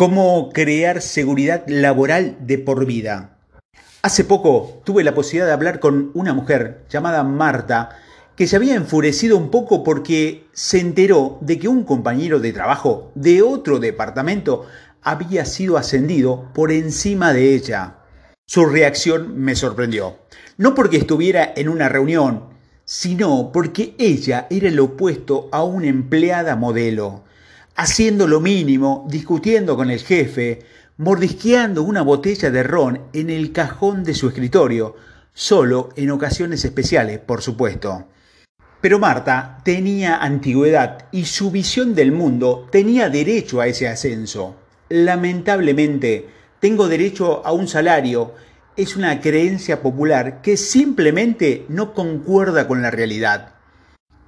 Cómo crear seguridad laboral de por vida. Hace poco tuve la posibilidad de hablar con una mujer llamada Marta que se había enfurecido un poco porque se enteró de que un compañero de trabajo de otro departamento había sido ascendido por encima de ella. Su reacción me sorprendió. No porque estuviera en una reunión, sino porque ella era el opuesto a una empleada modelo haciendo lo mínimo, discutiendo con el jefe, mordisqueando una botella de ron en el cajón de su escritorio, solo en ocasiones especiales, por supuesto. Pero Marta tenía antigüedad y su visión del mundo tenía derecho a ese ascenso. Lamentablemente, tengo derecho a un salario es una creencia popular que simplemente no concuerda con la realidad.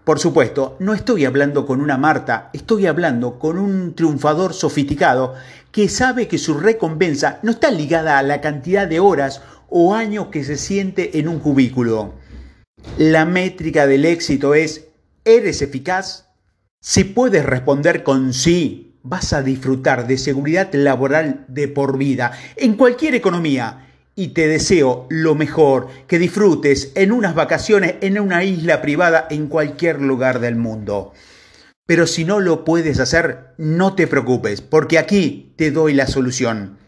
Por supuesto, no estoy hablando con una Marta, estoy hablando con un triunfador sofisticado que sabe que su recompensa no está ligada a la cantidad de horas o años que se siente en un cubículo. La métrica del éxito es, ¿eres eficaz? Si puedes responder con sí, vas a disfrutar de seguridad laboral de por vida en cualquier economía y te deseo lo mejor, que disfrutes en unas vacaciones en una isla privada en cualquier lugar del mundo. Pero si no lo puedes hacer, no te preocupes, porque aquí te doy la solución.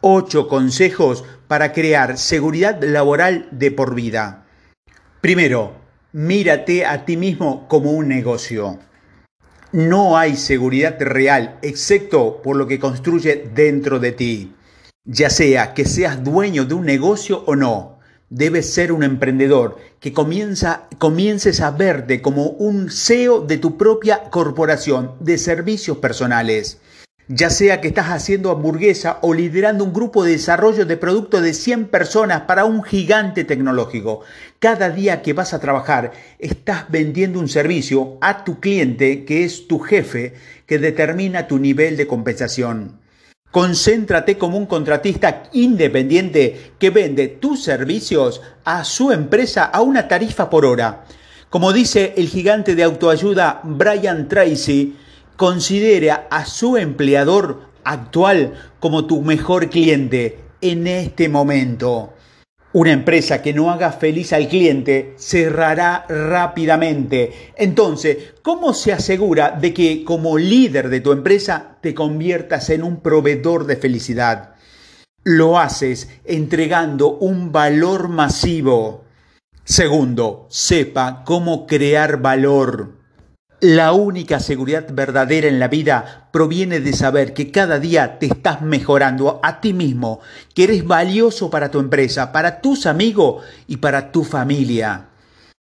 Ocho consejos para crear seguridad laboral de por vida. Primero, mírate a ti mismo como un negocio. No hay seguridad real excepto por lo que construye dentro de ti. Ya sea que seas dueño de un negocio o no, debes ser un emprendedor que comienza, comiences a verte como un CEO de tu propia corporación de servicios personales. Ya sea que estás haciendo hamburguesa o liderando un grupo de desarrollo de productos de 100 personas para un gigante tecnológico. Cada día que vas a trabajar estás vendiendo un servicio a tu cliente que es tu jefe que determina tu nivel de compensación. Concéntrate como un contratista independiente que vende tus servicios a su empresa a una tarifa por hora. Como dice el gigante de autoayuda Brian Tracy, considera a su empleador actual como tu mejor cliente en este momento. Una empresa que no haga feliz al cliente cerrará rápidamente. Entonces, ¿cómo se asegura de que como líder de tu empresa te conviertas en un proveedor de felicidad? Lo haces entregando un valor masivo. Segundo, sepa cómo crear valor. La única seguridad verdadera en la vida proviene de saber que cada día te estás mejorando a ti mismo, que eres valioso para tu empresa, para tus amigos y para tu familia.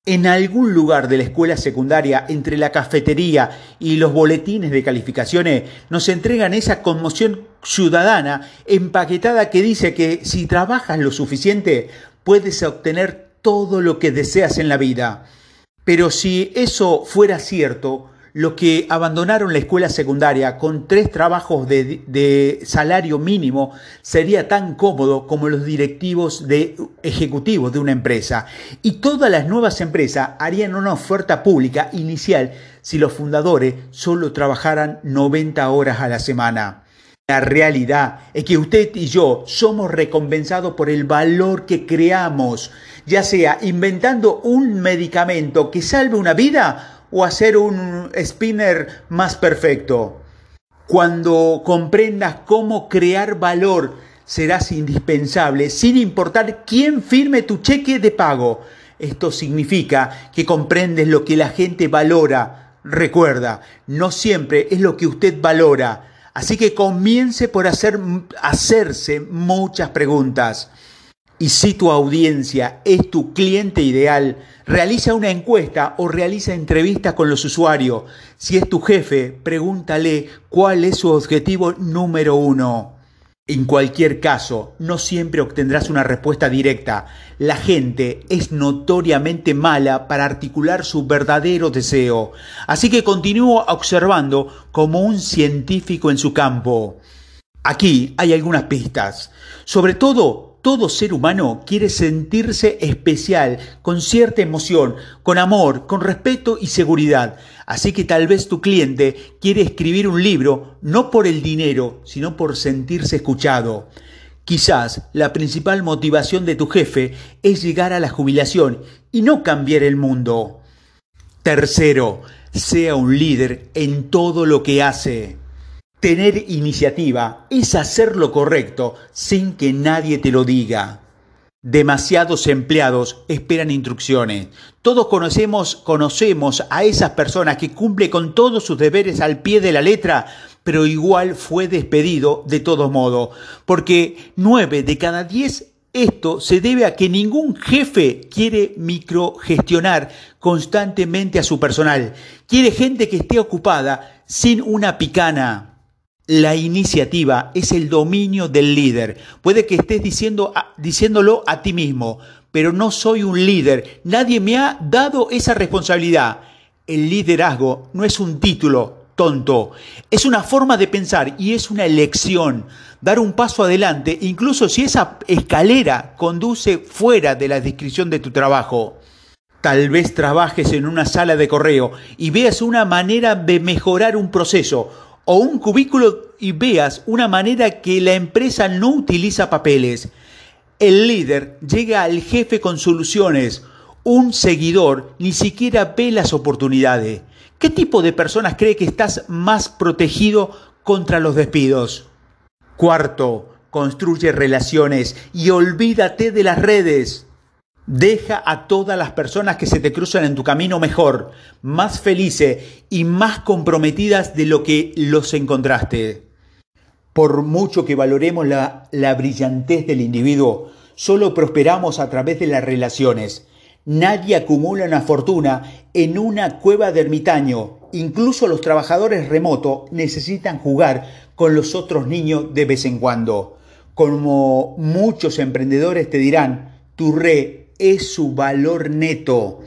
En algún lugar de la escuela secundaria, entre la cafetería y los boletines de calificaciones, nos entregan esa conmoción ciudadana empaquetada que dice que si trabajas lo suficiente, puedes obtener todo lo que deseas en la vida. Pero si eso fuera cierto, los que abandonaron la escuela secundaria con tres trabajos de, salario mínimo sería tan cómodo como los directivos de ejecutivos de una empresa. Y todas las nuevas empresas harían una oferta pública inicial si los fundadores solo trabajaran 90 horas a la semana. La realidad es que usted y yo somos recompensados por el valor que creamos, ya sea inventando un medicamento que salve una vida o hacer un spinner más perfecto. Cuando comprendas cómo crear valor, serás indispensable sin importar quién firme tu cheque de pago. Esto significa que comprendes lo que la gente valora. Recuerda, no siempre es lo que usted valora Así que comience por hacer, hacerse muchas preguntas. Y si tu audiencia es tu cliente ideal, realiza una encuesta o realiza entrevistas con los usuarios. Si es tu jefe, pregúntale cuál es su objetivo número uno. En cualquier caso, no siempre obtendrás una respuesta directa. La gente es notoriamente mala para articular su verdadero deseo, así que continúo observando como un científico en su campo. Aquí hay algunas pistas. Sobre todo, Todo ser humano quiere sentirse especial, con cierta emoción, con amor, con respeto y seguridad. Así que tal vez tu cliente quiere escribir un libro no por el dinero, sino por sentirse escuchado. Quizás la principal motivación de tu jefe es llegar a la jubilación y no cambiar el mundo. Tercero, sea un líder en todo lo que hace. Tener iniciativa es hacer lo correcto sin que nadie te lo diga. Demasiados empleados esperan instrucciones. Todos conocemos, conocemos a esas personas que cumplen con todos sus deberes al pie de la letra, pero igual fue despedido de todo modo, porque nueve de cada diez esto se debe a que ningún jefe quiere microgestionar constantemente a su personal. Quiere gente que esté ocupada sin una picana. La iniciativa es el dominio del líder. Puede que estés diciéndolo a ti mismo, pero no soy un líder. Nadie me ha dado esa responsabilidad. El liderazgo no es un título tonto, es una forma de pensar y es una elección. Dar un paso adelante, incluso si esa escalera conduce fuera de la descripción de tu trabajo. Tal vez trabajes en una sala de correo y veas una manera de mejorar un proceso o un cubículo y veas una manera que la empresa no utiliza papeles. El líder llega al jefe con soluciones. Un seguidor ni siquiera ve las oportunidades. ¿Qué tipo de personas cree que estás más protegido contra los despidos? Cuarto, construye relaciones y olvídate de las redes. Deja a todas las personas que se te cruzan en tu camino mejor, más felices y más comprometidas de lo que los encontraste. Por mucho que valoremos la, la brillantez del individuo, solo prosperamos a través de las relaciones. Nadie acumula una fortuna en una cueva de ermitaño. Incluso los trabajadores remotos necesitan jugar con los otros niños de vez en cuando. Como muchos emprendedores te dirán, tu re es su valor neto.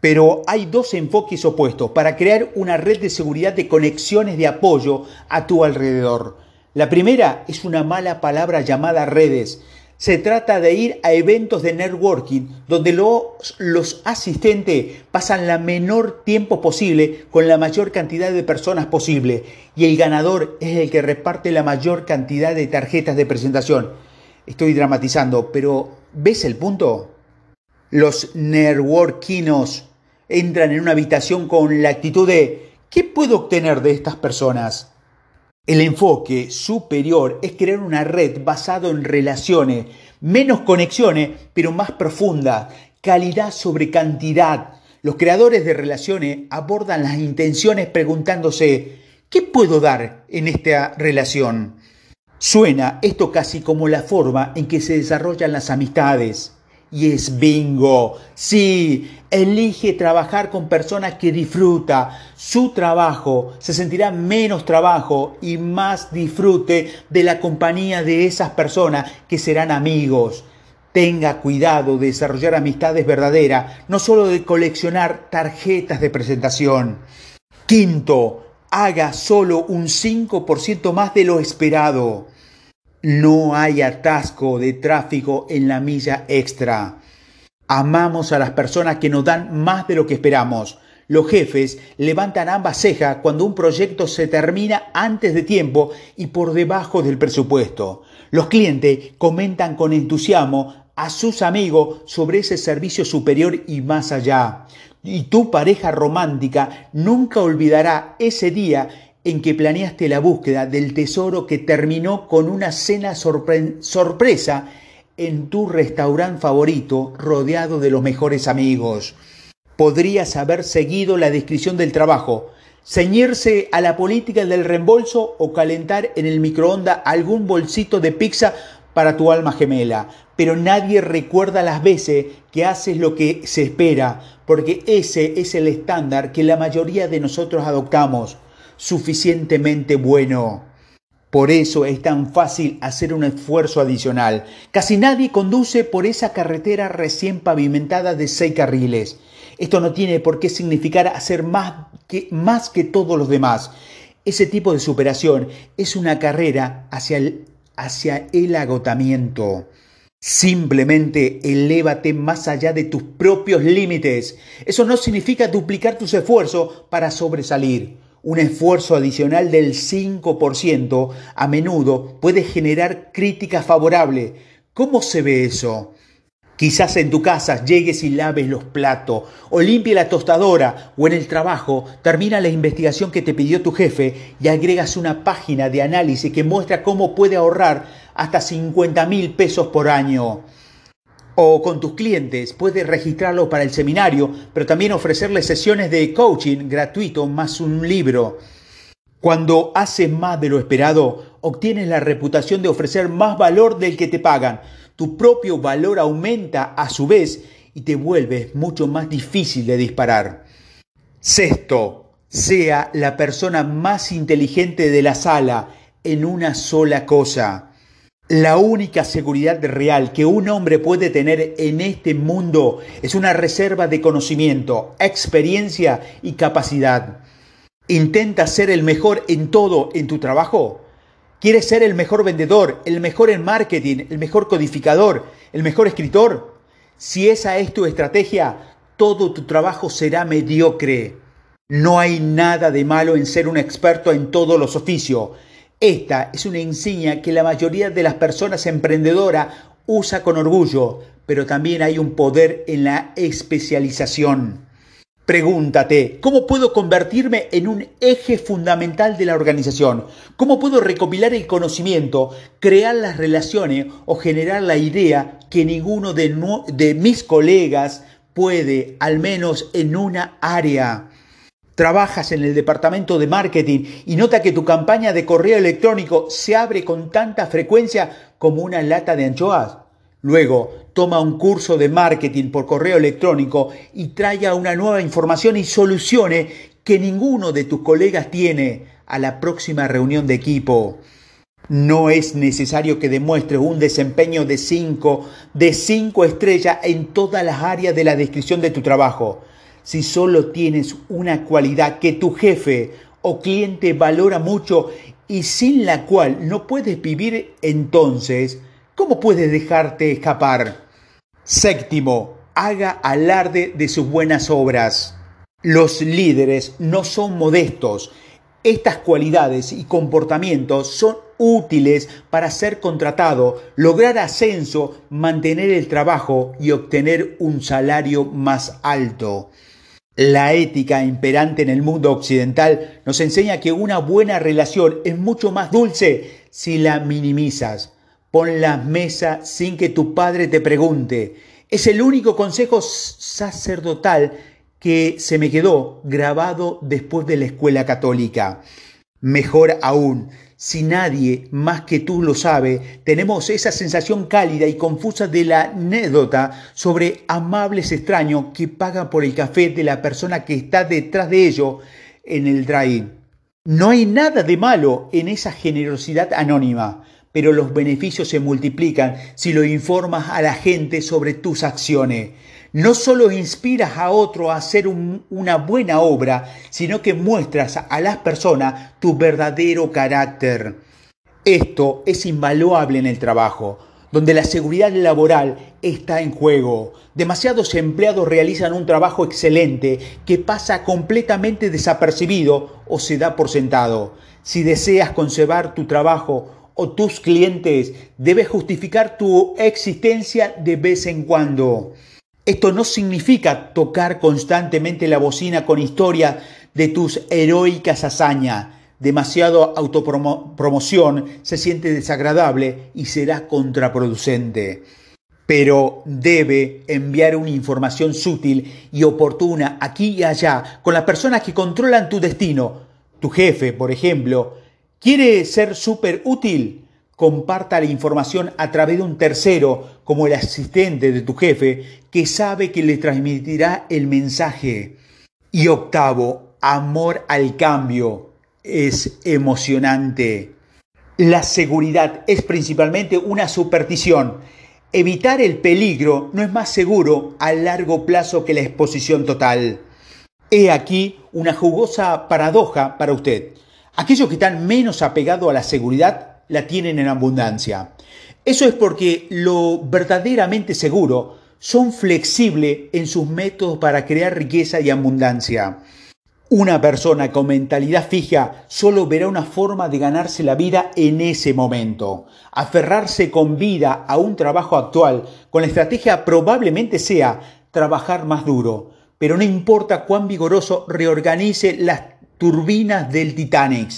Pero hay dos enfoques opuestos para crear una red de seguridad de conexiones de apoyo a tu alrededor. La primera es una mala palabra llamada redes. Se trata de ir a eventos de networking donde los, los asistentes pasan la menor tiempo posible con la mayor cantidad de personas posible y el ganador es el que reparte la mayor cantidad de tarjetas de presentación. Estoy dramatizando, pero ¿ves el punto? Los networkinos entran en una habitación con la actitud de ¿qué puedo obtener de estas personas? El enfoque superior es crear una red basada en relaciones, menos conexiones, pero más profunda, calidad sobre cantidad. Los creadores de relaciones abordan las intenciones preguntándose, ¿qué puedo dar en esta relación? Suena esto casi como la forma en que se desarrollan las amistades. Y es bingo. Sí, elige trabajar con personas que disfruta su trabajo, se sentirá menos trabajo y más disfrute de la compañía de esas personas que serán amigos. Tenga cuidado de desarrollar amistades verdaderas, no solo de coleccionar tarjetas de presentación. Quinto, haga solo un 5% más de lo esperado. No hay atasco de tráfico en la milla extra. Amamos a las personas que nos dan más de lo que esperamos. Los jefes levantan ambas cejas cuando un proyecto se termina antes de tiempo y por debajo del presupuesto. Los clientes comentan con entusiasmo a sus amigos sobre ese servicio superior y más allá. Y tu pareja romántica nunca olvidará ese día en que planeaste la búsqueda del tesoro que terminó con una cena sorpresa en tu restaurante favorito rodeado de los mejores amigos. Podrías haber seguido la descripción del trabajo, ceñirse a la política del reembolso o calentar en el microondas algún bolsito de pizza para tu alma gemela. Pero nadie recuerda las veces que haces lo que se espera, porque ese es el estándar que la mayoría de nosotros adoptamos suficientemente bueno. Por eso es tan fácil hacer un esfuerzo adicional. Casi nadie conduce por esa carretera recién pavimentada de seis carriles. Esto no tiene por qué significar hacer más que, más que todos los demás. Ese tipo de superación es una carrera hacia el, hacia el agotamiento. Simplemente elévate más allá de tus propios límites. Eso no significa duplicar tus esfuerzos para sobresalir. Un esfuerzo adicional del 5% a menudo puede generar crítica favorable. ¿Cómo se ve eso? Quizás en tu casa llegues y laves los platos, o limpie la tostadora, o en el trabajo termina la investigación que te pidió tu jefe y agregas una página de análisis que muestra cómo puede ahorrar hasta 50 mil pesos por año. O con tus clientes puedes registrarlo para el seminario, pero también ofrecerles sesiones de coaching gratuito más un libro. Cuando haces más de lo esperado, obtienes la reputación de ofrecer más valor del que te pagan tu propio valor aumenta a su vez y te vuelves mucho más difícil de disparar. Sexto, sea la persona más inteligente de la sala en una sola cosa. La única seguridad real que un hombre puede tener en este mundo es una reserva de conocimiento, experiencia y capacidad. ¿Intenta ser el mejor en todo en tu trabajo? ¿Quieres ser el mejor vendedor, el mejor en marketing, el mejor codificador, el mejor escritor? Si esa es tu estrategia, todo tu trabajo será mediocre. No hay nada de malo en ser un experto en todos los oficios. Esta es una insignia que la mayoría de las personas emprendedoras usa con orgullo, pero también hay un poder en la especialización. Pregúntate, ¿cómo puedo convertirme en un eje fundamental de la organización? ¿Cómo puedo recopilar el conocimiento, crear las relaciones o generar la idea que ninguno de, de mis colegas puede, al menos en una área? Trabajas en el departamento de marketing y nota que tu campaña de correo electrónico se abre con tanta frecuencia como una lata de anchoas. Luego, toma un curso de marketing por correo electrónico y traiga una nueva información y soluciones que ninguno de tus colegas tiene a la próxima reunión de equipo. No es necesario que demuestres un desempeño de 5 de 5 estrellas en todas las áreas de la descripción de tu trabajo. Si solo tienes una cualidad que tu jefe o cliente valora mucho y sin la cual no puedes vivir, entonces ¿Cómo puedes dejarte escapar? Séptimo, haga alarde de sus buenas obras. Los líderes no son modestos. Estas cualidades y comportamientos son útiles para ser contratado, lograr ascenso, mantener el trabajo y obtener un salario más alto. La ética imperante en el mundo occidental nos enseña que una buena relación es mucho más dulce si la minimizas. Pon la mesa sin que tu padre te pregunte. Es el único consejo sacerdotal que se me quedó grabado después de la escuela católica. Mejor aún, si nadie más que tú lo sabe, tenemos esa sensación cálida y confusa de la anécdota sobre amables extraños que pagan por el café de la persona que está detrás de ello en el drive. No hay nada de malo en esa generosidad anónima pero los beneficios se multiplican si lo informas a la gente sobre tus acciones. No solo inspiras a otro a hacer una buena obra, sino que muestras a las personas tu verdadero carácter. Esto es invaluable en el trabajo, donde la seguridad laboral está en juego. Demasiados empleados realizan un trabajo excelente que pasa completamente desapercibido o se da por sentado. Si deseas conservar tu trabajo o tus clientes, debes justificar tu existencia de vez en cuando. Esto no significa tocar constantemente la bocina con historias de tus heroicas hazañas. Demasiado autopromoción se siente desagradable y será contraproducente. Pero debe enviar una información sutil y oportuna aquí y allá con las personas que controlan tu destino. Tu jefe, por ejemplo, ¿Quiere ser súper útil? Comparta la información a través de un tercero, como el asistente de tu jefe, que sabe que le transmitirá el mensaje. Y octavo, amor al cambio. Es emocionante. La seguridad es principalmente una superstición. Evitar el peligro no es más seguro a largo plazo que la exposición total. He aquí una jugosa paradoja para usted. Aquellos que están menos apegados a la seguridad la tienen en abundancia. Eso es porque lo verdaderamente seguro son flexibles en sus métodos para crear riqueza y abundancia. Una persona con mentalidad fija solo verá una forma de ganarse la vida en ese momento. Aferrarse con vida a un trabajo actual con la estrategia probablemente sea trabajar más duro, pero no importa cuán vigoroso reorganice las turbinas del Titanic,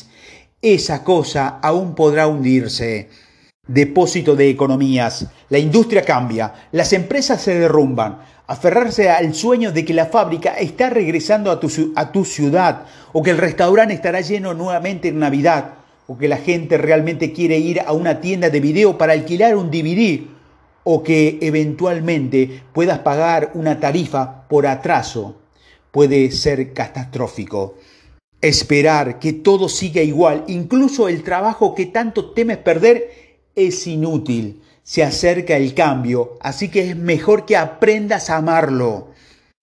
esa cosa aún podrá hundirse. Depósito de economías. La industria cambia, las empresas se derrumban, aferrarse al sueño de que la fábrica está regresando a tu, a tu ciudad o que el restaurante estará lleno nuevamente en Navidad o que la gente realmente quiere ir a una tienda de video para alquilar un DVD o que eventualmente puedas pagar una tarifa por atraso puede ser catastrófico. Esperar que todo siga igual, incluso el trabajo que tanto temes perder, es inútil se acerca el cambio, así que es mejor que aprendas a amarlo.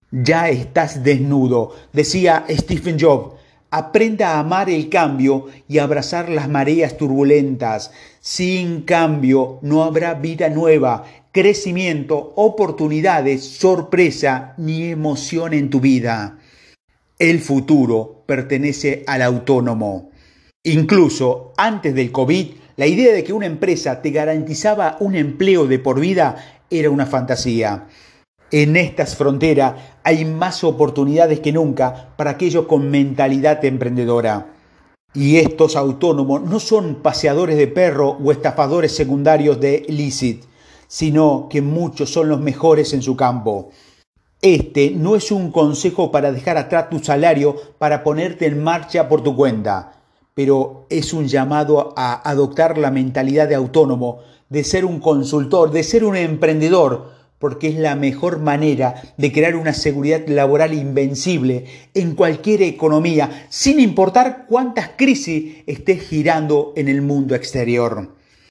Ya estás desnudo, decía Stephen Jobs. Aprenda a amar el cambio y abrazar las mareas turbulentas. Sin cambio no habrá vida nueva, crecimiento, oportunidades, sorpresa ni emoción en tu vida. El futuro pertenece al autónomo. Incluso antes del COVID, la idea de que una empresa te garantizaba un empleo de por vida era una fantasía. En estas fronteras hay más oportunidades que nunca para aquellos con mentalidad emprendedora. Y estos autónomos no son paseadores de perro o estafadores secundarios de illicit, sino que muchos son los mejores en su campo. Este no es un consejo para dejar atrás tu salario para ponerte en marcha por tu cuenta pero es un llamado a adoptar la mentalidad de autónomo, de ser un consultor, de ser un emprendedor, porque es la mejor manera de crear una seguridad laboral invencible en cualquier economía, sin importar cuántas crisis estés girando en el mundo exterior.